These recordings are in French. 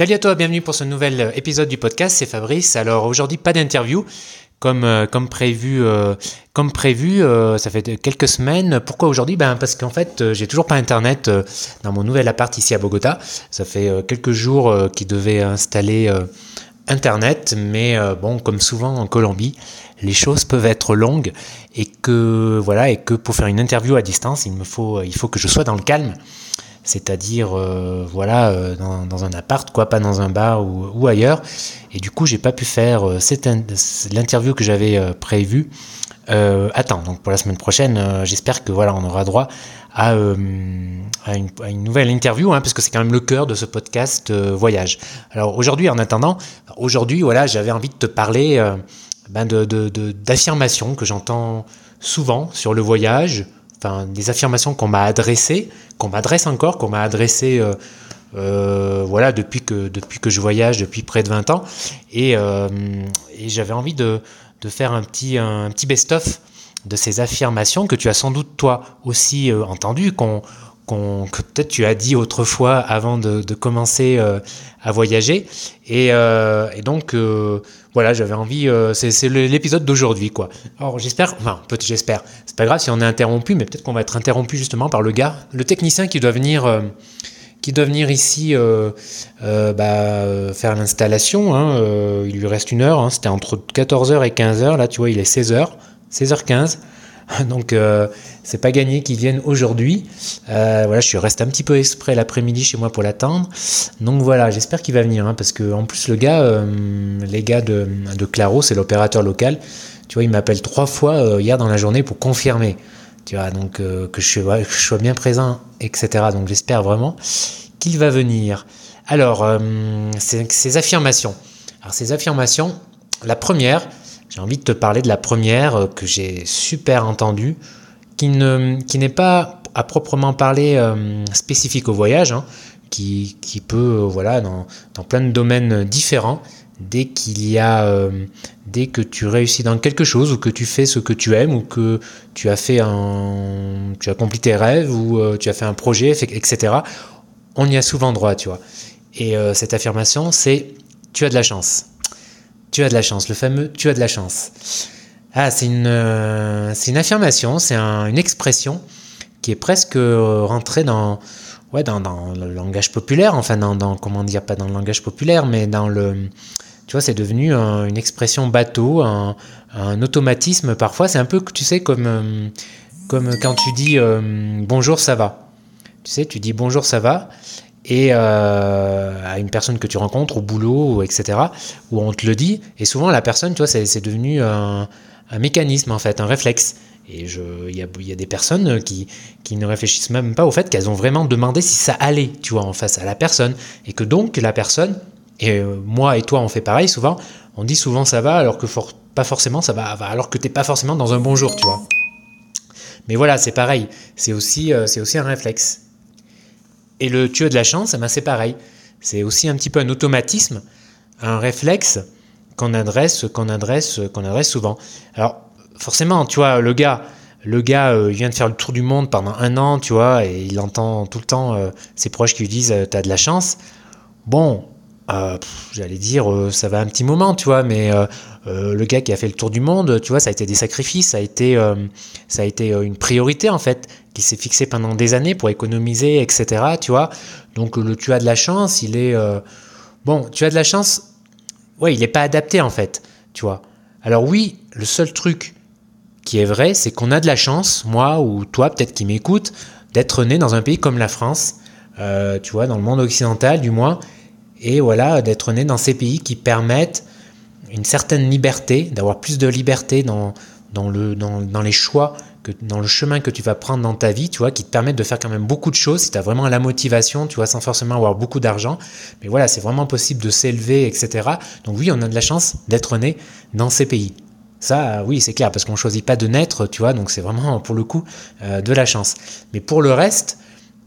Salut à toi, bienvenue pour ce nouvel épisode du podcast, c'est Fabrice. Alors aujourd'hui pas d'interview, comme, euh, comme prévu, euh, comme prévu euh, ça fait quelques semaines. Pourquoi aujourd'hui? Ben, Parce qu'en fait j'ai toujours pas internet dans mon nouvel appart ici à Bogota. Ça fait quelques jours qu'ils devaient installer internet, mais bon comme souvent en Colombie, les choses peuvent être longues et que voilà et que pour faire une interview à distance, il me faut, il faut que je sois dans le calme c'est-à-dire euh, voilà euh, dans, un appart quoi pas dans un bar ou, ailleurs. Et du coup j'ai pas pu faire euh, l'interview que j'avais prévue. Attends donc pour la semaine prochaine j'espère que voilà on aura droit à, une, nouvelle interview hein, parce que c'est quand même le cœur de ce podcast voyage. Alors aujourd'hui en attendant aujourd'hui voilà j'avais envie de te parler ben d'affirmations que j'entends souvent sur le voyage enfin, des affirmations qu'on m'a adressées, qu'on m'adresse encore, qu'on m'a adressées euh, euh, voilà, depuis, que, depuis que je voyage, depuis près de 20 ans. Et, euh, et j'avais envie de, de, faire un petit, un petit best-of de ces affirmations que tu as sans doute toi aussi entendues, qu'on que peut-être tu as dit autrefois avant de, commencer à voyager. Et donc, voilà, j'avais envie. Euh, c'est l'épisode d'aujourd'hui, quoi. Alors j'espère, enfin peut-être j'espère. C'est pas grave si on est interrompu, mais peut-être qu'on va être interrompu justement par le gars, le technicien qui doit venir, euh, qui doit venir ici euh, bah, faire l'installation. Hein, il lui reste une heure. Hein, C'était entre 14h et 15h. Là, tu vois, il est 16h, 16h15. Donc euh, c'est pas gagné qu'ils viennent aujourd'hui. Euh, voilà, je resté un petit peu exprès l'après-midi chez moi pour l'attendre. Donc voilà, j'espère qu'il va venir, hein, parce que en plus le gars, euh, les gars de, de Claro, c'est l'opérateur local. Tu vois, il m'appelle trois fois hier dans la journée pour confirmer. Tu vois, donc que je, que, je, sois bien présent, etc. Donc j'espère vraiment qu'il va venir. Alors, ces affirmations. Alors ces affirmations, la première, j'ai envie de te parler de la première euh, que j'ai super entendue, qui n'est qui pas à proprement parler euh, spécifique au voyage, hein, qui, qui, peut, euh, voilà, dans, dans, plein de domaines différents, dès qu'il y a, dès que tu réussis dans quelque chose, ou que tu fais ce que tu aimes, ou que tu as fait un, tu as accompli tes rêves, ou tu as fait un projet, etc., on y a souvent droit, tu vois. Et cette affirmation, c'est tu as de la chance. Tu as de la chance, le fameux tu as de la chance. Ah, c'est une, euh, une affirmation, c'est une expression qui est presque euh, rentrée dans, ouais, dans, le langage populaire, enfin, dans, comment dire, pas dans le langage populaire, mais dans le. Tu vois, c'est devenu une expression bateau, un, un automatisme parfois. C'est un peu, tu sais, comme, euh, comme quand tu dis bonjour, ça va. Tu sais, tu dis bonjour, ça va et euh, à une personne que tu rencontres au boulot, etc., où on te le dit, et souvent la personne, tu vois, c'est devenu un, mécanisme en fait, un réflexe. Et il y a, des personnes qui, qui, ne réfléchissent même pas au fait qu'elles ont vraiment demandé si ça allait, tu vois, en face à la personne, et que donc la personne, et euh, moi et toi on fait pareil souvent, on dit souvent ça va alors que pas forcément ça va, alors que t'es pas forcément dans un bon jour, tu vois. Mais voilà, c'est pareil, c'est aussi, euh, c'est aussi un réflexe. Et le tu as de la chance, eh ben c'est pareil. C'est aussi un petit peu un automatisme, un réflexe qu'on adresse, qu'on adresse, qu'on adresse souvent. Alors forcément, tu vois, le gars, le gars, euh, il vient de faire le tour du monde pendant un an, tu vois, et il entend tout le temps euh, ses proches qui lui disent euh, T'as de la chance? Bon, j'allais dire, ça va un petit moment, tu vois, mais le gars qui a fait le tour du monde, tu vois, ça a été des sacrifices, ça a été, ça a été une priorité en fait qui s'est fixé pendant des années pour économiser, etc. Tu vois, donc le tu as de la chance, il est euh, bon, tu as de la chance, ouais, il n'est pas adapté en fait, tu vois. Alors oui, le seul truc qui est vrai, c'est qu'on a de la chance, moi ou toi peut-être qui m'écoute, d'être né dans un pays comme la France, euh, tu vois, dans le monde occidental du moins, et voilà, d'être né dans ces pays qui permettent une certaine liberté, d'avoir plus de liberté dans, dans, le, dans, dans les choix que dans le chemin que tu vas prendre dans ta vie, tu vois, qui te permettent de faire quand même beaucoup de choses, si tu as vraiment la motivation, tu vois, sans forcément avoir beaucoup d'argent. Mais voilà, c'est vraiment possible de s'élever, etc. Donc oui, on a de la chance d'être né dans ces pays. Ça, oui, c'est clair, parce qu'on ne choisit pas de naître, tu vois, donc c'est vraiment pour le coup euh, de la chance. Mais pour le reste,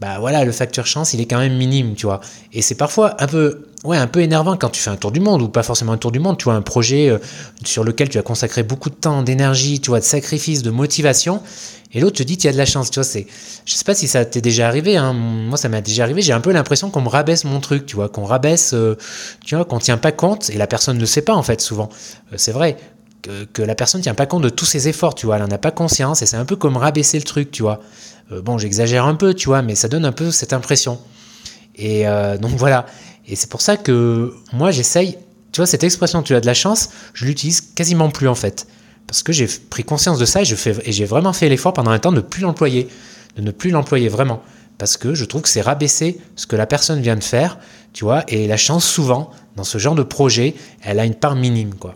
bah voilà, le facteur chance, il est quand même minime, tu vois. Et c'est parfois un peu, ouais, un peu énervant quand tu fais un tour du monde, ou pas forcément un tour du monde, tu vois, un projet euh, sur lequel tu as consacré beaucoup de temps, d'énergie, tu vois, de sacrifice, de motivation, et l'autre te dit, tu as de la chance, tu vois, c'est, je sais pas si ça t'est déjà arrivé, hein, moi ça m'est déjà arrivé, j'ai un peu l'impression qu'on me rabaisse mon truc, tu vois, qu'on rabaisse, euh, tu vois, qu'on tient pas compte, et la personne ne sait pas, en fait, souvent. Euh, c'est vrai, que, la personne tient pas compte de tous ses efforts, tu vois, elle en a pas conscience, et c'est un peu comme rabaisser le truc, tu vois. Euh, bon, j'exagère un peu, tu vois, mais ça donne un peu cette impression. Et euh, donc voilà. Et c'est pour ça que moi, j'essaye, tu vois, cette expression tu as de la chance, je l'utilise quasiment plus en fait. Parce que j'ai pris conscience de ça et, et j'ai vraiment fait l'effort pendant un temps de ne plus l'employer. De ne plus l'employer vraiment. Parce que je trouve que c'est rabaisser ce que la personne vient de faire, tu vois, et la chance, souvent, dans ce genre de projet, elle a une part minime, quoi.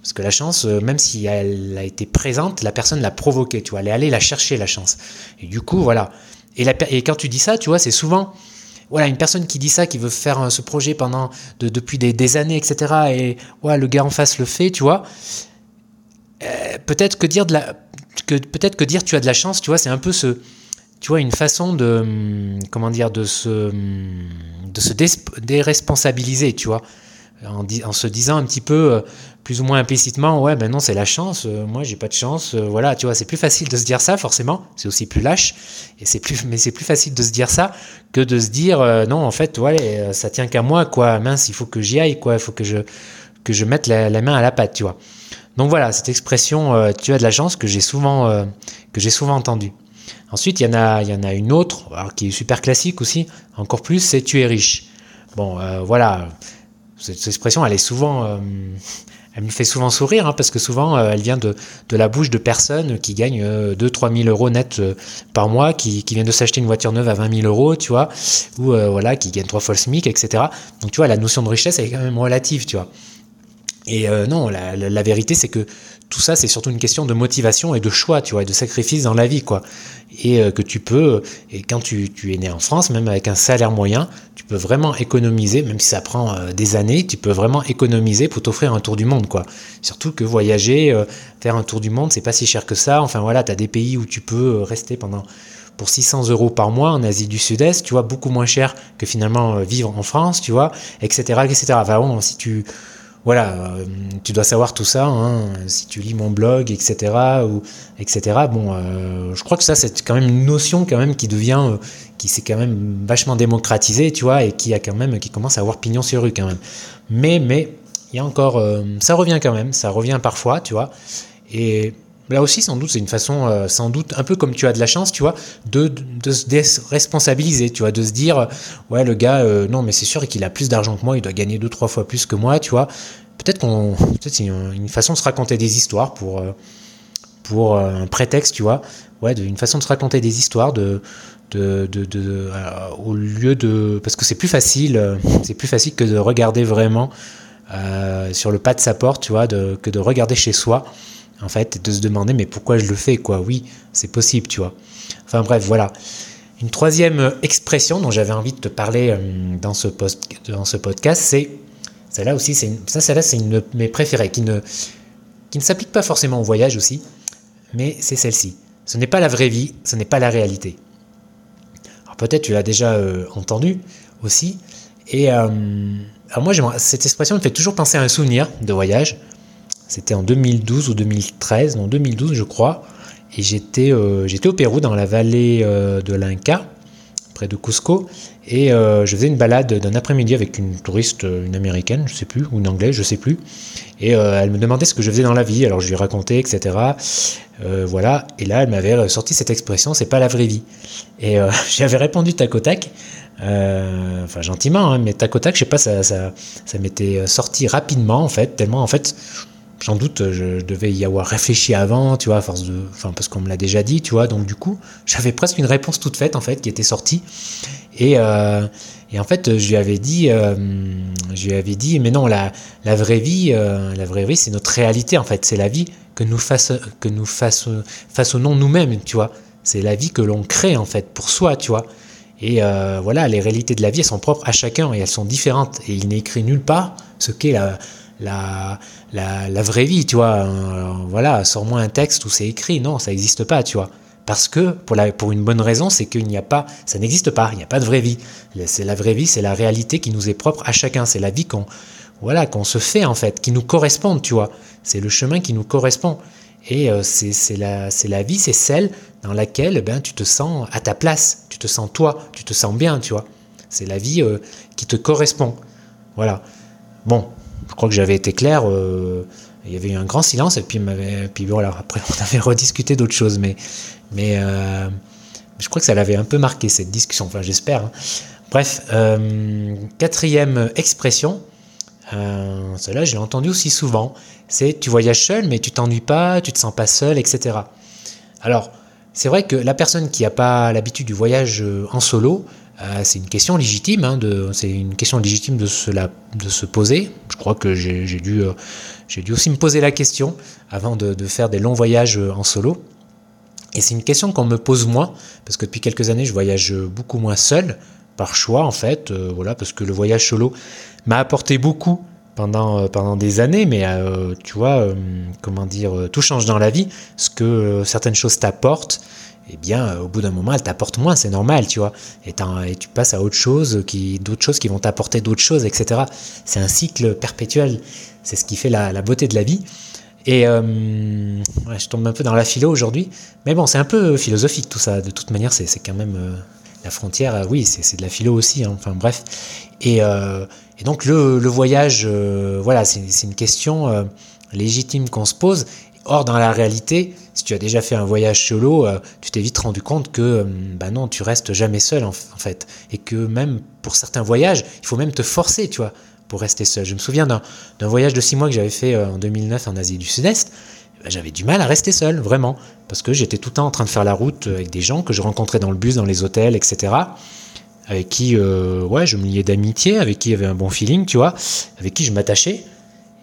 Parce que la chance, euh, même si elle a été présente, la personne l'a provoquée, tu vois, elle est allée la chercher, la chance. Et du coup, voilà. Et, quand tu dis ça, tu vois, c'est souvent, voilà, une personne qui dit ça, qui veut faire euh, ce projet pendant, depuis des, années, etc., et ouais, le gars en face le fait, tu vois, euh, peut-être que dire de la, que, peut-être que dire tu as de la chance, tu vois, c'est un peu ce, tu vois, une façon de, hum, comment dire, de se, hum, de se déresponsabiliser, tu vois en, se disant un petit peu, euh, plus ou moins implicitement, ouais, ben non, c'est la chance, euh, moi j'ai pas de chance, euh, voilà, tu vois, c'est plus facile de se dire ça, forcément, c'est aussi plus lâche, et c'est plus, mais c'est plus facile de se dire ça que de se dire, non, en fait, ouais, ça tient qu'à moi, quoi, mince, il faut que j'y aille, quoi, il faut que je, que je mette la, main à la pâte, tu vois. Donc voilà, cette expression, tu as de la chance, que j'ai souvent, que j'ai souvent entendue. Ensuite, il y, en a, il y en a une autre, qui est super classique aussi, encore plus, c'est tu es riche. Bon, voilà cette expression, elle est souvent, euh, elle me fait souvent sourire hein, parce que souvent, euh, elle vient de, de, la bouche de personnes qui gagnent 2-3 000 euros net euh, par mois, qui, qui viennent de s'acheter une voiture neuve à 20 000 euros, tu vois, ou voilà, qui gagnent trois fois le SMIC, etc. Donc tu vois, la notion de richesse, elle est quand même relative, tu vois. Et non, la, la, vérité, c'est que tout ça, c'est surtout une question de motivation et de choix, tu vois, et de sacrifice dans la vie, quoi. Et que tu peux, et quand tu, es né en France, même avec un salaire moyen, tu peux vraiment économiser, même si ça prend euh, des années, tu peux vraiment économiser pour t'offrir un tour du monde, quoi. Surtout que voyager, euh, faire un tour du monde, c'est pas si cher que ça. Enfin voilà, tu as des pays où tu peux euh, rester pendant pour 600 euros par mois en Asie du Sud-Est, tu vois, beaucoup moins cher que finalement vivre en France, tu vois, etc., etc. Enfin bon, si tu voilà, euh, tu dois savoir tout ça, hein, si tu lis mon blog, etc. Ou, etc. Bon, euh, je crois que ça, c'est quand même une notion quand même qui devient, euh, qui s'est quand même vachement démocratisée, tu vois, et qui a quand même, qui commence à avoir pignon sur rue quand même. Mais, mais, il y a encore, ça revient quand même, ça revient parfois, tu vois. Et Là aussi, sans doute, c'est une façon, euh, sans doute, un peu comme tu as de la chance, tu vois, de, se déresponsabiliser, tu vois, de se dire, ouais, le gars, euh, non, mais c'est sûr qu'il a plus d'argent que moi, il doit gagner deux, trois fois plus que moi, tu vois. Peut-être qu'on, peut-être c'est une, façon de se raconter des histoires pour, euh, pour un prétexte, tu vois, ouais, une façon de se raconter des histoires, de, de, de, au lieu de, parce que c'est plus facile, c'est plus facile que de regarder vraiment sur le pas de sa porte, tu vois, que de regarder chez soi en fait, de se demander mais pourquoi je le fais quoi? Oui, c'est possible, tu vois. Enfin bref, voilà. Une troisième expression dont j'avais envie de te parler euh, dans ce, post, dans ce podcast, c'est celle-là aussi, c'est ça, celle-là, c'est une de mes préférées, qui ne, qui ne s'applique pas forcément au voyage aussi, mais c'est celle-ci. Ce n'est pas la vraie vie, ce n'est pas la réalité. Alors peut-être tu l'as déjà euh, entendu aussi, et euh, alors moi, cette expression me fait toujours penser à un souvenir de voyage. C'était en 2012 ou 2013, non 2012 je crois. Et j'étais euh, j'étais au Pérou dans la vallée euh, de l'Inca, près de Cusco. Et euh, je faisais une balade d'un après-midi avec une touriste, une américaine, je sais plus, ou une anglaise, je sais plus. Et elle me demandait ce que je faisais dans la vie. Alors je lui racontais, etc. voilà. Et là, elle m'avait sorti cette expression, c'est pas la vraie vie. Et j'avais répondu tac au tac. enfin gentiment, hein, mais tac au tac, je sais pas, ça, ça m'était sorti rapidement en fait, tellement en fait, sans doute je devais y avoir réfléchi avant, tu vois, à force de, enfin parce qu'on me l'a déjà dit, tu vois, donc du coup j'avais presque une réponse toute faite en fait qui était sortie. Et, euh, et en fait je lui avais dit, euh, je lui avais dit, mais non la, la vraie vie, euh, la vraie vie c'est notre réalité en fait, c'est la vie que nous que nous façonnons nous-mêmes, tu vois, c'est la vie que l'on crée en fait pour soi, tu vois. Et voilà, les réalités de la vie elles sont propres à chacun et elles sont différentes. Et il n'est écrit nulle part ce qu'est la la, la, vraie vie, tu vois. voilà, sors-moi un texte où c'est écrit. Non, ça n'existe pas, tu vois. Parce que, pour, la, pour une bonne raison, c'est qu'il n'y a pas, ça n'existe pas, il n'y a pas de vraie vie. C'est la vraie vie, c'est la réalité qui nous est propre à chacun. C'est la vie qu'on voilà, qu'on se fait en fait, qui nous correspond, tu vois. C'est le chemin qui nous correspond. Et euh, c'est la, la vie, c'est celle dans laquelle eh ben, tu te sens à ta place, tu te sens toi, tu te sens bien, tu vois. C'est la vie euh, qui te correspond. Voilà. Bon, je crois que j'avais été clair. Euh, il y avait eu un grand silence et puis, puis voilà, après on avait rediscuté d'autres choses, mais, mais je crois que ça l'avait un peu marqué cette discussion, enfin j'espère. Hein. Bref, quatrième expression, euh, cela, je l'ai entendu aussi souvent. C'est tu voyages seul, mais tu t'ennuies pas, tu te sens pas seul, etc. Alors, c'est vrai que la personne qui n'a pas l'habitude du voyage euh, en solo, euh, c'est une question légitime. Hein, c'est une question légitime de se, de se poser. Je crois que j'ai dû, j'ai dû aussi me poser la question avant de, faire des longs voyages en solo. Et c'est une question qu'on me pose moins, parce que depuis quelques années, je voyage beaucoup moins seul, par choix en fait, voilà, parce que le voyage solo, m'a apporté beaucoup pendant, euh, pendant des années, mais euh, tu vois, euh, comment dire, tout change dans la vie. Ce que certaines choses t'apportent, eh bien, au bout d'un moment, elles t'apportent moins, c'est normal, tu vois. Et, tu passes à autre chose, qui, d'autres choses qui vont t'apporter d'autres choses, etc. C'est un cycle perpétuel. C'est ce qui fait la, beauté de la vie. Et je tombe un peu dans la philo aujourd'hui, mais bon, c'est un peu philosophique tout ça. De toute manière, c'est, quand même la frontière. oui, c'est, de la philo aussi. Hein. Enfin bref. Et, donc le, voyage, euh, voilà, c'est une question euh, légitime qu'on se pose. Or, dans la réalité, tu as déjà fait un voyage solo, euh, tu t'es vite rendu compte que bah non, tu restes jamais seul en, fait. Et que même pour certains voyages, il faut même te forcer, tu vois, pour rester seul. Je me souviens d'un voyage de six mois que j'avais fait en 2009 en Asie du Sud-Est. Bah, j'avais du mal à rester seul, vraiment. Parce que j'étais tout le temps en train de faire la route avec des gens que je rencontrais dans le bus, dans les hôtels, etc avec qui euh, ouais, je me liais d'amitié, avec qui il y avait un bon feeling, tu vois, avec qui je m'attachais.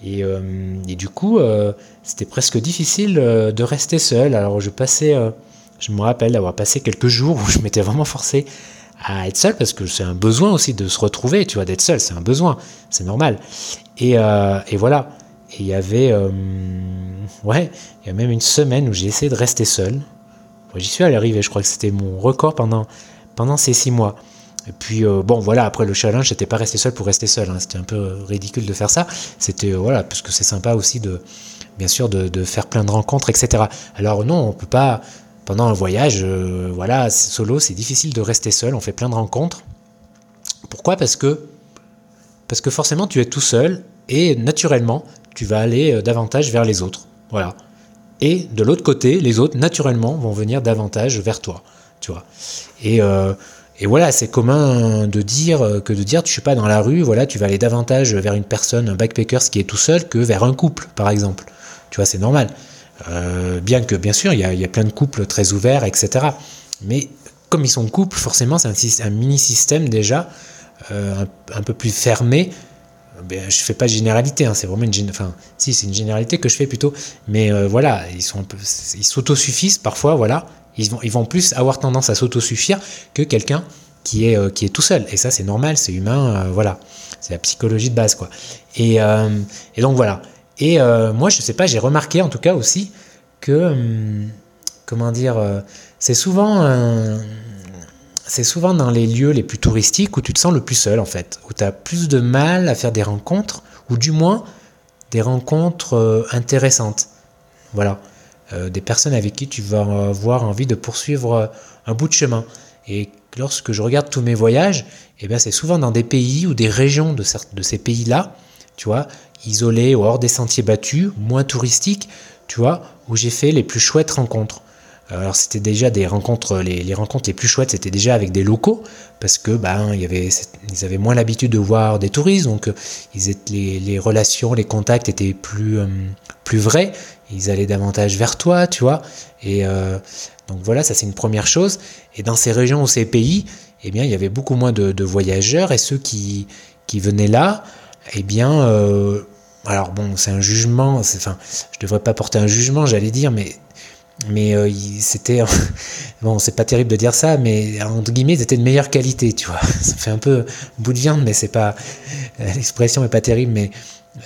Et, euh, du coup, euh, c'était presque difficile de rester seul. Alors je passais, je me rappelle d'avoir passé quelques jours où je m'étais vraiment forcé à être seul parce que c'est un besoin aussi de se retrouver, tu vois, d'être seul, c'est un besoin, c'est normal. Et, et, voilà. Et il y avait, ouais, il y a même une semaine où j'ai essayé de rester seul. J'y suis arrivé, je crois que c'était mon record pendant, pendant ces six mois. Et puis, euh, bon, voilà, après le challenge, c'était pas rester seul pour rester seul. Hein. C'était un peu ridicule de faire ça. C'était, euh, voilà, parce que c'est sympa aussi de, bien sûr, de, faire plein de rencontres, etc. Alors, non, on peut pas, pendant un voyage, euh, voilà, solo, c'est difficile de rester seul. On fait plein de rencontres. Pourquoi? Parce que, parce que forcément, tu es tout seul et naturellement, tu vas aller davantage vers les autres. Voilà. Et de l'autre côté, les autres, naturellement, vont venir davantage vers toi. Tu vois. Et. Et voilà, c'est commun de dire que de dire tu suis pas dans la rue, voilà, tu vas aller davantage vers une personne, un backpacker qui est tout seul, que vers un couple, par exemple. Tu vois, c'est normal. Euh, bien que, bien sûr, il y, a, plein de couples très ouverts, etc. Mais comme ils sont couples, forcément, c'est un, mini-système déjà, euh, un, peu plus fermé. Ben, je fais pas de généralité, hein, c'est vraiment une enfin si une généralité que je fais plutôt, mais euh, voilà ils s'autosuffisent parfois, voilà, ils vont, ils vont plus avoir tendance à s'autosuffire que quelqu'un qui est, euh, qui est tout seul. Et ça, c'est normal, c'est humain, euh, voilà. C'est la psychologie de base, quoi. Et, euh, et donc, voilà. Et moi, je sais pas, j'ai remarqué en tout cas aussi que, hum, comment dire, c'est souvent, c'est souvent dans les lieux les plus touristiques où tu te sens le plus seul, en fait. Où tu as plus de mal à faire des rencontres, ou du moins des rencontres intéressantes. Voilà. Euh, des personnes avec qui tu vas avoir envie de poursuivre euh, un bout de chemin. Et lorsque je regarde tous mes voyages, eh bien c'est souvent dans des pays ou des régions de, ces pays-là, tu vois, isolés ou hors des sentiers battus, moins touristiques, tu vois, où j'ai fait les plus chouettes rencontres. Alors c'était déjà des rencontres, les, rencontres les plus chouettes, c'était déjà avec des locaux, parce que ben ils avaient moins l'habitude de voir des touristes, donc euh, ils étaient, les, relations, les contacts étaient plus plus vrais, ils allaient davantage vers toi, tu vois. Et euh, donc voilà, ça c'est une première chose. Et dans ces régions ou ces pays, eh bien il y avait beaucoup moins de, voyageurs et ceux qui qui venaient là, eh bien euh, alors bon, c'est un jugement, enfin, je devrais pas porter un jugement, j'allais dire, mais mais euh, c'était bon c'est pas terrible de dire ça mais entre guillemets c'était de meilleure qualité tu vois ça fait un peu bout de viande mais c'est pas l'expression est pas terrible mais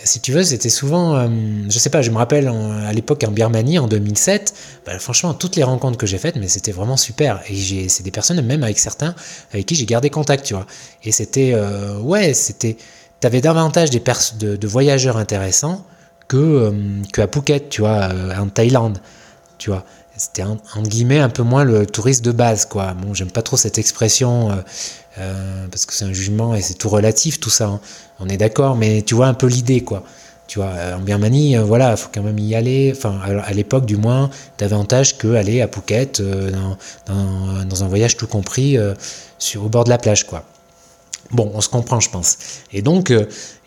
si tu veux, c'était souvent, euh, je sais pas, je me rappelle à l'époque en Birmanie en 2007, bah, franchement, toutes les rencontres que j'ai faites, mais c'était vraiment super. Et c'est des personnes, même avec certains, avec qui j'ai gardé contact, tu vois. Et c'était, euh, ouais, c'était, t'avais davantage des de, de, voyageurs intéressants que, euh, que à Phuket, tu vois, en Thaïlande, tu vois c'était en, guillemets un peu moins le touriste de base quoi bon j'aime pas trop cette expression euh, parce que c'est un jugement et c'est tout relatif tout ça. Hein. On est d'accord, mais tu vois un peu l'idée quoi. Tu vois, euh, en Birmanie, euh, voilà, faut quand même y aller. Enfin, à l'époque du moins, davantage que aller à Phuket dans, dans, un voyage tout compris sur, au bord de la plage quoi. Bon, on se comprend, je pense. Et donc,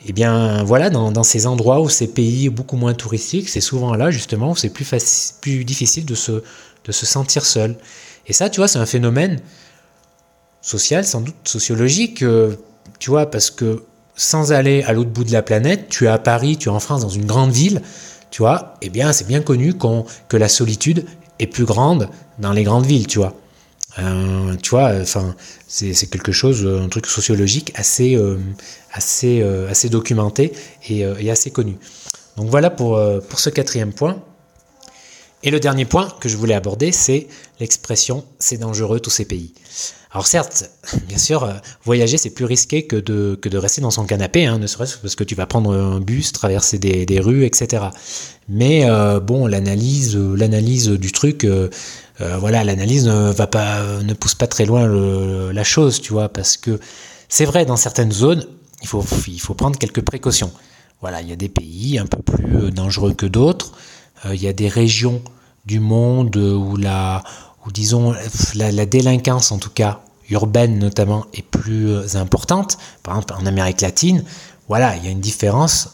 eh bien, voilà, dans, ces endroits où ces pays beaucoup moins touristiques, c'est souvent là, justement, où c'est plus, difficile de se, de se sentir seul. Et ça, tu vois, c'est un phénomène social, sans doute sociologique, euh, tu vois, parce que sans aller à l'autre bout de la planète, tu es à Paris, tu es en France, dans une grande ville, tu vois, eh bien, c'est bien connu que la solitude est plus grande dans les grandes villes, tu vois. Euh, tu vois, enfin, c'est quelque chose, un truc sociologique assez, euh, assez, assez documenté et, assez connu. Donc voilà pour, pour ce quatrième point. Et le dernier point que je voulais aborder, c'est l'expression c'est dangereux tous ces pays. Alors certes, bien sûr, euh, voyager c'est plus risqué que de, que de rester dans son canapé, hein, ne serait-ce parce que tu vas prendre un bus, traverser des, des rues, etc. Mais euh, bon, l'analyse, l'analyse du truc, euh, voilà, l'analyse ne va pas, ne pousse pas très loin la chose, tu vois, parce que c'est vrai dans certaines zones, il faut, il faut prendre quelques précautions. Voilà, il y a des pays un peu plus dangereux que d'autres. il y a des régions du monde où la, ou disons la, délinquance en tout cas urbaine notamment est plus euh, importante, par exemple en Amérique latine, voilà, il y a une différence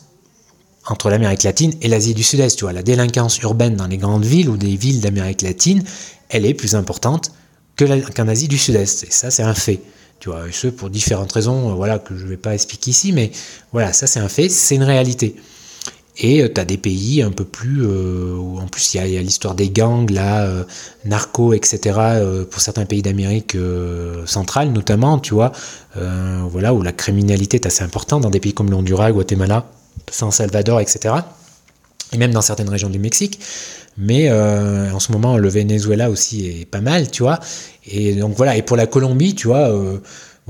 entre l'Amérique latine et l'Asie du Sud-Est. Tu vois, la délinquance urbaine dans les grandes villes ou des villes d'Amérique latine, elle est plus importante qu'en Asie du Sud-Est. Et ça, c'est un fait. Tu vois, et ce pour différentes raisons, euh, voilà, que je ne vais pas expliquer ici, mais voilà, ça c'est un fait, c'est une réalité. Et euh, tu as des pays un peu plus. Euh, où en plus, il y a, l'histoire des gangs, là, euh, narco, etc., pour certains pays d'Amérique centrale, notamment, tu vois, voilà, où la criminalité est assez importante, dans des pays comme l'Honduras, Guatemala, San Salvador, etc., et même dans certaines régions du Mexique. Mais en ce moment, le Venezuela aussi est pas mal, tu vois. Et donc voilà, et pour la Colombie, tu vois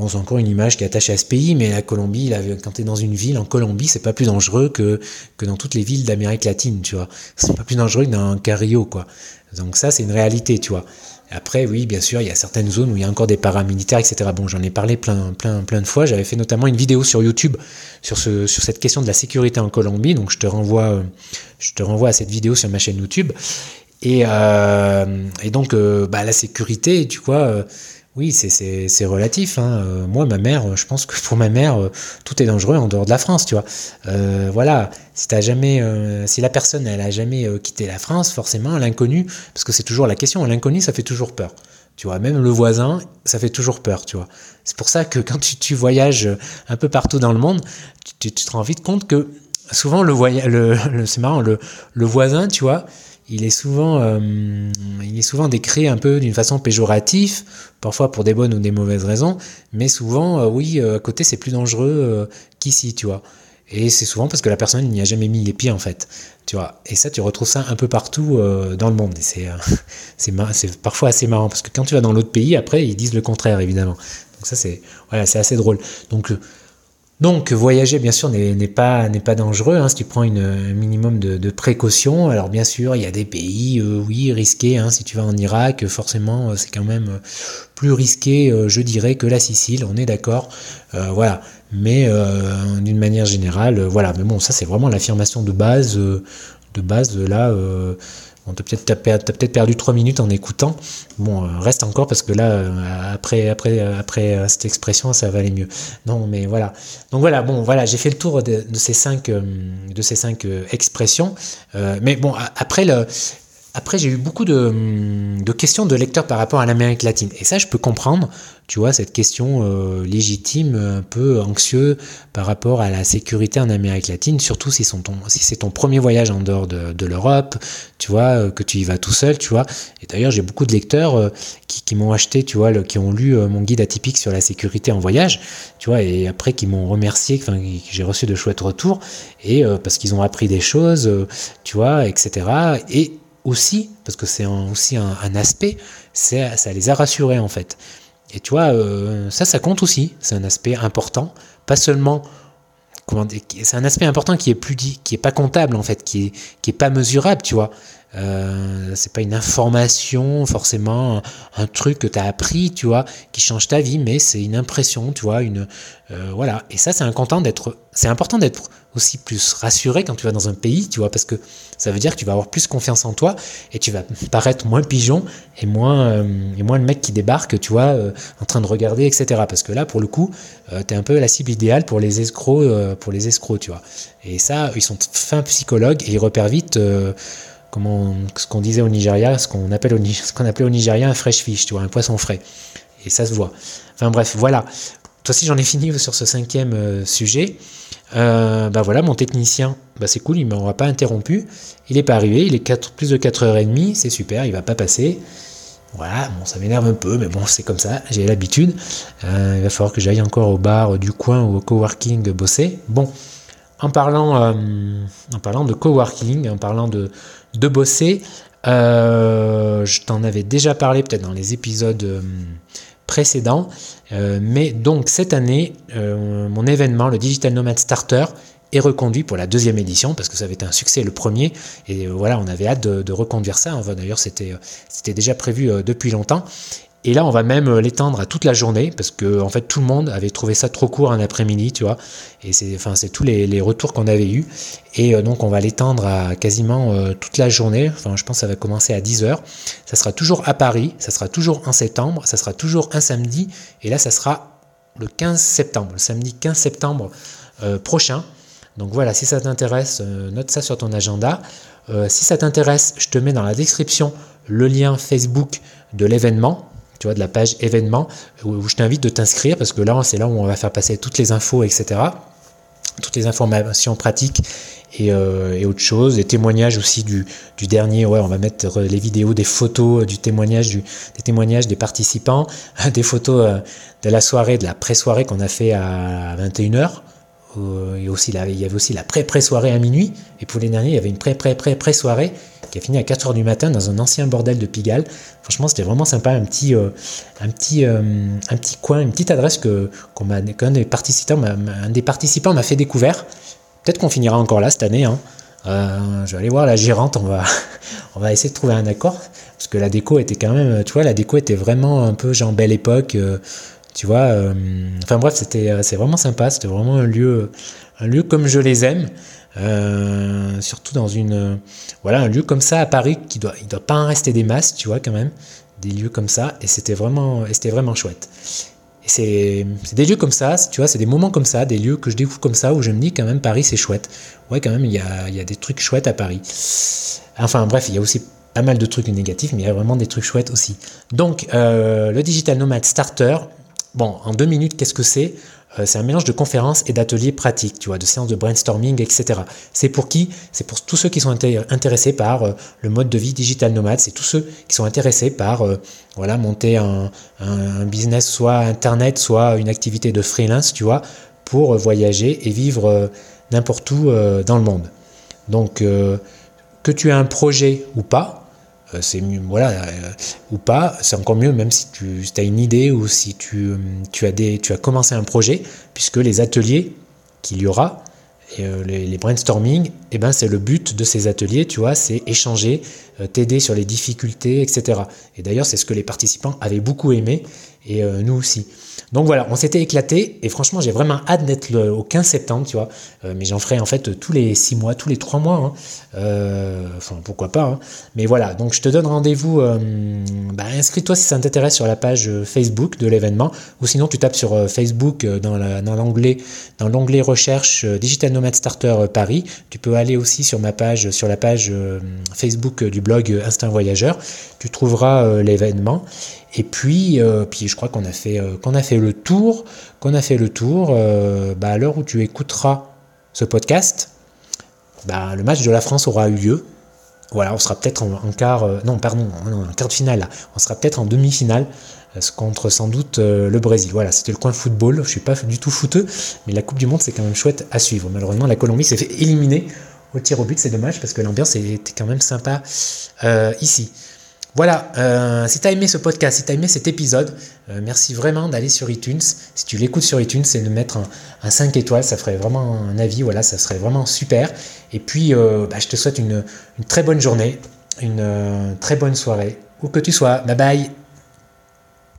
Bon, c'est encore une image qui est attachée à ce pays, mais la Colombie, quand tu es dans une ville en Colombie, c'est pas plus dangereux que, que dans toutes les villes d'Amérique latine, tu vois. C'est pas plus dangereux que dans un Cario, quoi. Donc ça, c'est une réalité, tu vois. Après, oui, bien sûr, il y a certaines zones où il y a encore des paramilitaires, etc. Bon, j'en ai parlé plein, plein, plein de fois. J'avais fait notamment une vidéo sur YouTube sur, ce, sur cette question de la sécurité en Colombie. Donc, je te renvoie, je te renvoie à cette vidéo sur ma chaîne YouTube. Et, euh, donc, euh, bah, la sécurité, tu vois, euh, oui, c'est relatif. Hein. Euh, moi, ma mère, je pense que pour ma mère, euh, tout est dangereux en dehors de la France, tu vois. Euh, voilà, si as jamais, si la personne, elle a jamais quitté la France, forcément, l'inconnu, parce que c'est toujours la question, l'inconnu, ça fait toujours peur. Tu vois, même le voisin, ça fait toujours peur, tu vois. C'est pour ça que quand tu, voyages un peu partout dans le monde, tu, te rends vite compte que souvent le voyage, le, c'est marrant, le, le voisin, tu vois, il est souvent, euh, il est souvent décrit un peu d'une façon péjorative, parfois pour des bonnes ou des mauvaises raisons, mais souvent, euh, oui, euh, à côté, c'est plus dangereux qu'ici, tu vois. Et c'est souvent parce que la personne n'y a jamais mis les pieds, en fait, tu vois. Et ça, tu retrouves ça un peu partout dans le monde. C'est, c'est, parfois assez marrant, parce que quand tu vas dans l'autre pays, après, ils disent le contraire, évidemment. Donc ça, c'est, voilà, c'est assez drôle. Donc, donc voyager bien sûr n'est pas dangereux hein, si tu prends un minimum de, de précautions. Alors bien sûr il y a des pays euh, oui risqués. Hein, si tu vas en Irak forcément euh, c'est quand même euh, plus risqué je dirais que la Sicile. On est d'accord. voilà. Mais d'une manière générale voilà. Mais bon ça c'est vraiment l'affirmation de base de base là Bon, t'as peut-être peut perdu trois minutes en écoutant. Bon, euh, reste encore parce que là, euh, après, après, après euh, cette expression, ça va aller mieux. Non, mais voilà. Donc voilà, bon, voilà, j'ai fait le tour de, ces cinq, de ces cinq expressions. mais bon, après le, après, j'ai eu beaucoup de, de, questions de lecteurs par rapport à l'Amérique latine. Et ça, je peux comprendre, tu vois, cette question euh, légitime, un peu anxieux par rapport à la sécurité en Amérique latine, surtout si, c'est ton premier voyage en dehors de, l'Europe, tu vois, euh, que tu y vas tout seul, tu vois. Et d'ailleurs, j'ai beaucoup de lecteurs euh, qui, m'ont acheté, tu vois, qui ont lu mon guide atypique sur la sécurité en voyage, tu vois, et après qui m'ont remercié, que j'ai reçu de chouettes retours, et parce qu'ils ont appris des choses, tu vois, etc. Et aussi, parce que c'est aussi un, aspect, ça les a rassurés en fait. Et tu vois, euh, ça, ça compte aussi. C'est un aspect important, pas seulement. C'est un aspect important qui est plus dit, qui est pas comptable en fait, qui est qui est pas mesurable, tu vois. Euh, c'est pas une information forcément un, truc que tu as appris tu vois qui change ta vie mais c'est une impression tu vois une euh, voilà. Et ça c'est important d'être c'est important d'être aussi plus rassuré quand tu vas dans un pays tu vois parce que ça veut dire que tu vas avoir plus confiance en toi et tu vas paraître moins pigeon et moins euh, et moins le mec qui débarque tu vois en train de regarder etc parce que là pour le coup tu es un peu la cible idéale pour les escrocs pour les escrocs tu vois. Et ça ils sont fins psychologues et ils repèrent vite ce qu'on disait au Nigeria, ce qu'on appelait au Nigeria un fresh fish, tu vois, un poisson frais. Et ça se voit. Enfin bref, voilà. Toi aussi, j'en ai fini sur ce cinquième euh, sujet. Euh, bah voilà, mon technicien, bah c'est cool, il ne m'aura pas interrompu. Il n'est pas arrivé, il est 4, plus de 4h30, c'est super, il va pas passer. Voilà, bon, ça m'énerve un peu, mais bon, c'est comme ça, j'ai l'habitude. Euh, il va falloir que j'aille encore au bar du coin ou au coworking bosser. Bon, en parlant, en parlant de coworking, en parlant de, de bosser. Euh, je t'en avais déjà parlé peut-être dans les épisodes euh, précédents. Euh, mais donc cette année, mon événement, le Digital Nomad Starter, est reconduit pour la deuxième édition parce que ça avait été un succès le premier et voilà on avait hâte de, de reconduire ça d'ailleurs c'était c'était déjà prévu depuis longtemps et là, on va même euh, l'étendre à toute la journée parce que en fait tout le monde avait trouvé ça trop court un après-midi, tu vois. Et c'est enfin c'est tous les, retours qu'on avait eus. Et euh, donc on va l'étendre à quasiment euh, toute la journée. Enfin, je pense que ça va commencer à 10h. Ça sera toujours à Paris, ça sera toujours en septembre, ça sera toujours un samedi. Et là, ça sera le 15 septembre, le samedi 15 septembre prochain. Donc voilà, si ça t'intéresse, note ça sur ton agenda. si ça t'intéresse, je te mets dans la description le lien Facebook de l'événement tu vois, de la page événements, où je t'invite de t'inscrire, parce que là, c'est là où on va faire passer toutes les infos, etc. Toutes les informations pratiques et, euh, autres choses, des témoignages aussi du, dernier, ouais, on va mettre les vidéos, des photos du témoignage, des témoignages des participants, des photos euh, de la soirée, de la pré-soirée qu'on a fait à 21h. Aussi, il y avait aussi la pré-pré-soirée à minuit. Et pour les derniers, il y avait une pré-pré-pré-pré-soirée qui a fini à 4h du matin dans un ancien bordel de Pigalle. Franchement, c'était vraiment sympa, un petit, euh, euh, coin, une petite adresse que, qu'un des participants, un des participants m'a fait découvrir. Peut-être qu'on finira encore là cette année. Hein. Euh, je vais aller voir la gérante, on va, on va essayer de trouver un accord, parce que la déco était quand même, tu vois, la déco était vraiment un peu genre belle époque, tu vois. enfin bref, c'était, c'est vraiment sympa, c'était vraiment un lieu, un lieu comme je les aime. Euh, surtout dans une voilà un lieu comme ça à Paris qui doit il doit pas en rester des masses tu vois quand même des lieux comme ça et c'était vraiment c'était vraiment chouette et c'est des lieux comme ça tu vois c'est des moments comme ça des lieux que je découvre comme ça où je me dis quand même Paris c'est chouette ouais quand même il y a, il y a des trucs chouettes à Paris enfin bref il y a aussi pas mal de trucs négatifs mais il y a vraiment des trucs chouettes aussi donc euh, le digital nomad starter bon en deux minutes qu'est-ce que c'est? Euh, c'est un mélange de conférences et d'ateliers pratiques, tu vois, de séances de brainstorming, etc. C'est pour qui? C'est pour tous ceux qui sont intéressés par euh, le mode de vie digital nomade. C'est tous ceux qui sont intéressés par euh, voilà monter un, business, soit internet, soit une activité de freelance, tu vois, pour voyager et vivre n'importe où dans le monde. Donc que tu aies un projet ou pas, c'est mieux, voilà, euh, ou pas, c'est encore mieux, même si tu as une idée ou si tu, tu, as des, tu as commencé un projet, puisque les ateliers qu'il y aura, et, euh, les, brainstorming, eh ben, c'est le but de ces ateliers, tu vois, c'est échanger, t'aider sur les difficultés, etc. Et d'ailleurs, c'est ce que les participants avaient beaucoup aimé, et nous aussi. Donc voilà, on s'était éclaté et franchement, j'ai vraiment hâte d'être au 15 septembre, tu vois. Euh, mais j'en ferai en fait tous les 6 mois, tous les 3 mois. Hein. Euh, enfin, pourquoi pas. Hein. Mais voilà, donc je te donne rendez-vous. Euh, bah, inscris-toi si ça t'intéresse sur la page Facebook de l'événement ou sinon tu tapes sur Facebook dans l'onglet dans recherche Digital Nomad Starter Paris. Tu peux aller aussi sur ma page, sur la page Facebook du blog Instinct Voyageur. Tu trouveras l'événement. Et puis, puis je crois qu'on a fait qu'on a fait le tour, qu'on a fait le tour. Euh, bah, à l'heure où tu écouteras ce podcast, bah, le match de la France aura eu lieu. Voilà, on sera peut-être en, quart, non pardon, en quart de finale. On sera peut-être en demi-finale contre sans doute le Brésil. Voilà, c'était le coin football. Je suis pas du tout footeux, mais la Coupe du Monde c'est quand même chouette à suivre. Malheureusement, la Colombie s'est fait éliminer au tir au but. C'est dommage parce que l'ambiance était quand même sympa ici. Voilà, euh, si tu as aimé ce podcast, si tu as aimé cet épisode, euh, merci vraiment d'aller sur iTunes. Si tu l'écoutes sur iTunes, c'est de mettre un, 5 étoiles, ça ferait vraiment un avis, voilà, ça serait vraiment super. Et puis, euh, bah, je te souhaite une, une, très bonne journée, une très bonne soirée, où que tu sois. Bye bye